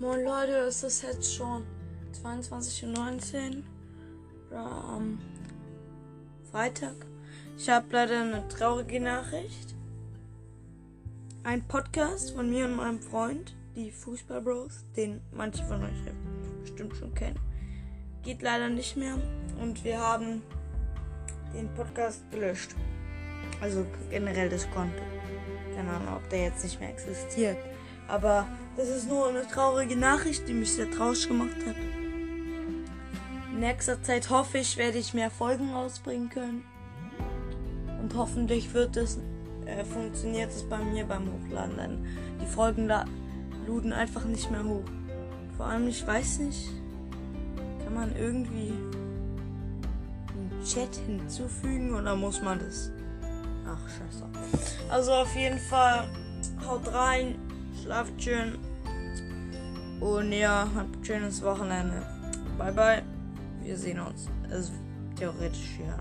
Moin Leute, es ist jetzt schon 22.19 Uhr am Freitag. Ich habe leider eine traurige Nachricht. Ein Podcast von mir und meinem Freund, die Fußball Bros, den manche von euch bestimmt schon kennen, geht leider nicht mehr und wir haben den Podcast gelöscht. Also generell das Konto. Keine Ahnung, ob der jetzt nicht mehr existiert. Aber das ist nur eine traurige Nachricht, die mich sehr traurig gemacht hat. In nächster Zeit hoffe ich, werde ich mehr Folgen rausbringen können. Und hoffentlich wird es, äh, funktioniert es bei mir beim Hochladen. Denn die Folgen da luden einfach nicht mehr hoch. Vor allem, ich weiß nicht, kann man irgendwie einen Chat hinzufügen oder muss man das? Ach, scheiße. Also auf jeden Fall, haut rein, schlaft schön. Und ja, habt ein schönes Wochenende. Bye bye. Wir sehen uns. Also theoretisch, uns.